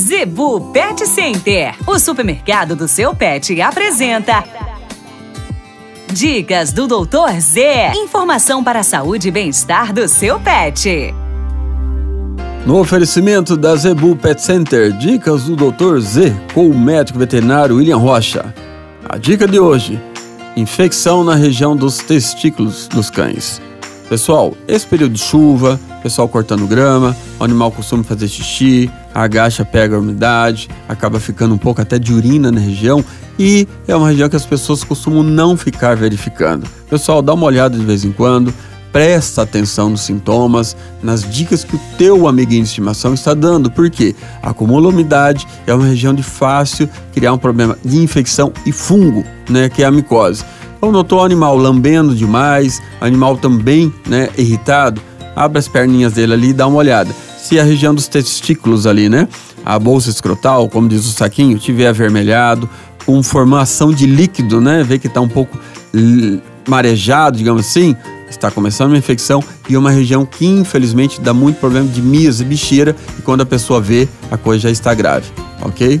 Zebu Pet Center, o supermercado do seu pet, apresenta. Dicas do Doutor Z. Informação para a saúde e bem-estar do seu pet. No oferecimento da Zebu Pet Center, dicas do Dr. Z com o médico veterinário William Rocha. A dica de hoje: infecção na região dos testículos dos cães. Pessoal, esse período de chuva, pessoal cortando grama, o animal costuma fazer xixi, agacha, pega a umidade, acaba ficando um pouco até de urina na região e é uma região que as pessoas costumam não ficar verificando. Pessoal, dá uma olhada de vez em quando, presta atenção nos sintomas, nas dicas que o teu amiguinho de estimação está dando, porque acumula umidade, é uma região de fácil criar um problema de infecção e fungo, né, que é a micose. Então, notou o animal lambendo demais, animal também né, irritado, abre as perninhas dele ali e dá uma olhada. Se a região dos testículos ali, né, a bolsa escrotal, como diz o saquinho, tiver avermelhado, com formação de líquido, né, vê que está um pouco marejado, digamos assim, está começando uma infecção e uma região que infelizmente dá muito problema de mias e bicheira e quando a pessoa vê, a coisa já está grave, ok?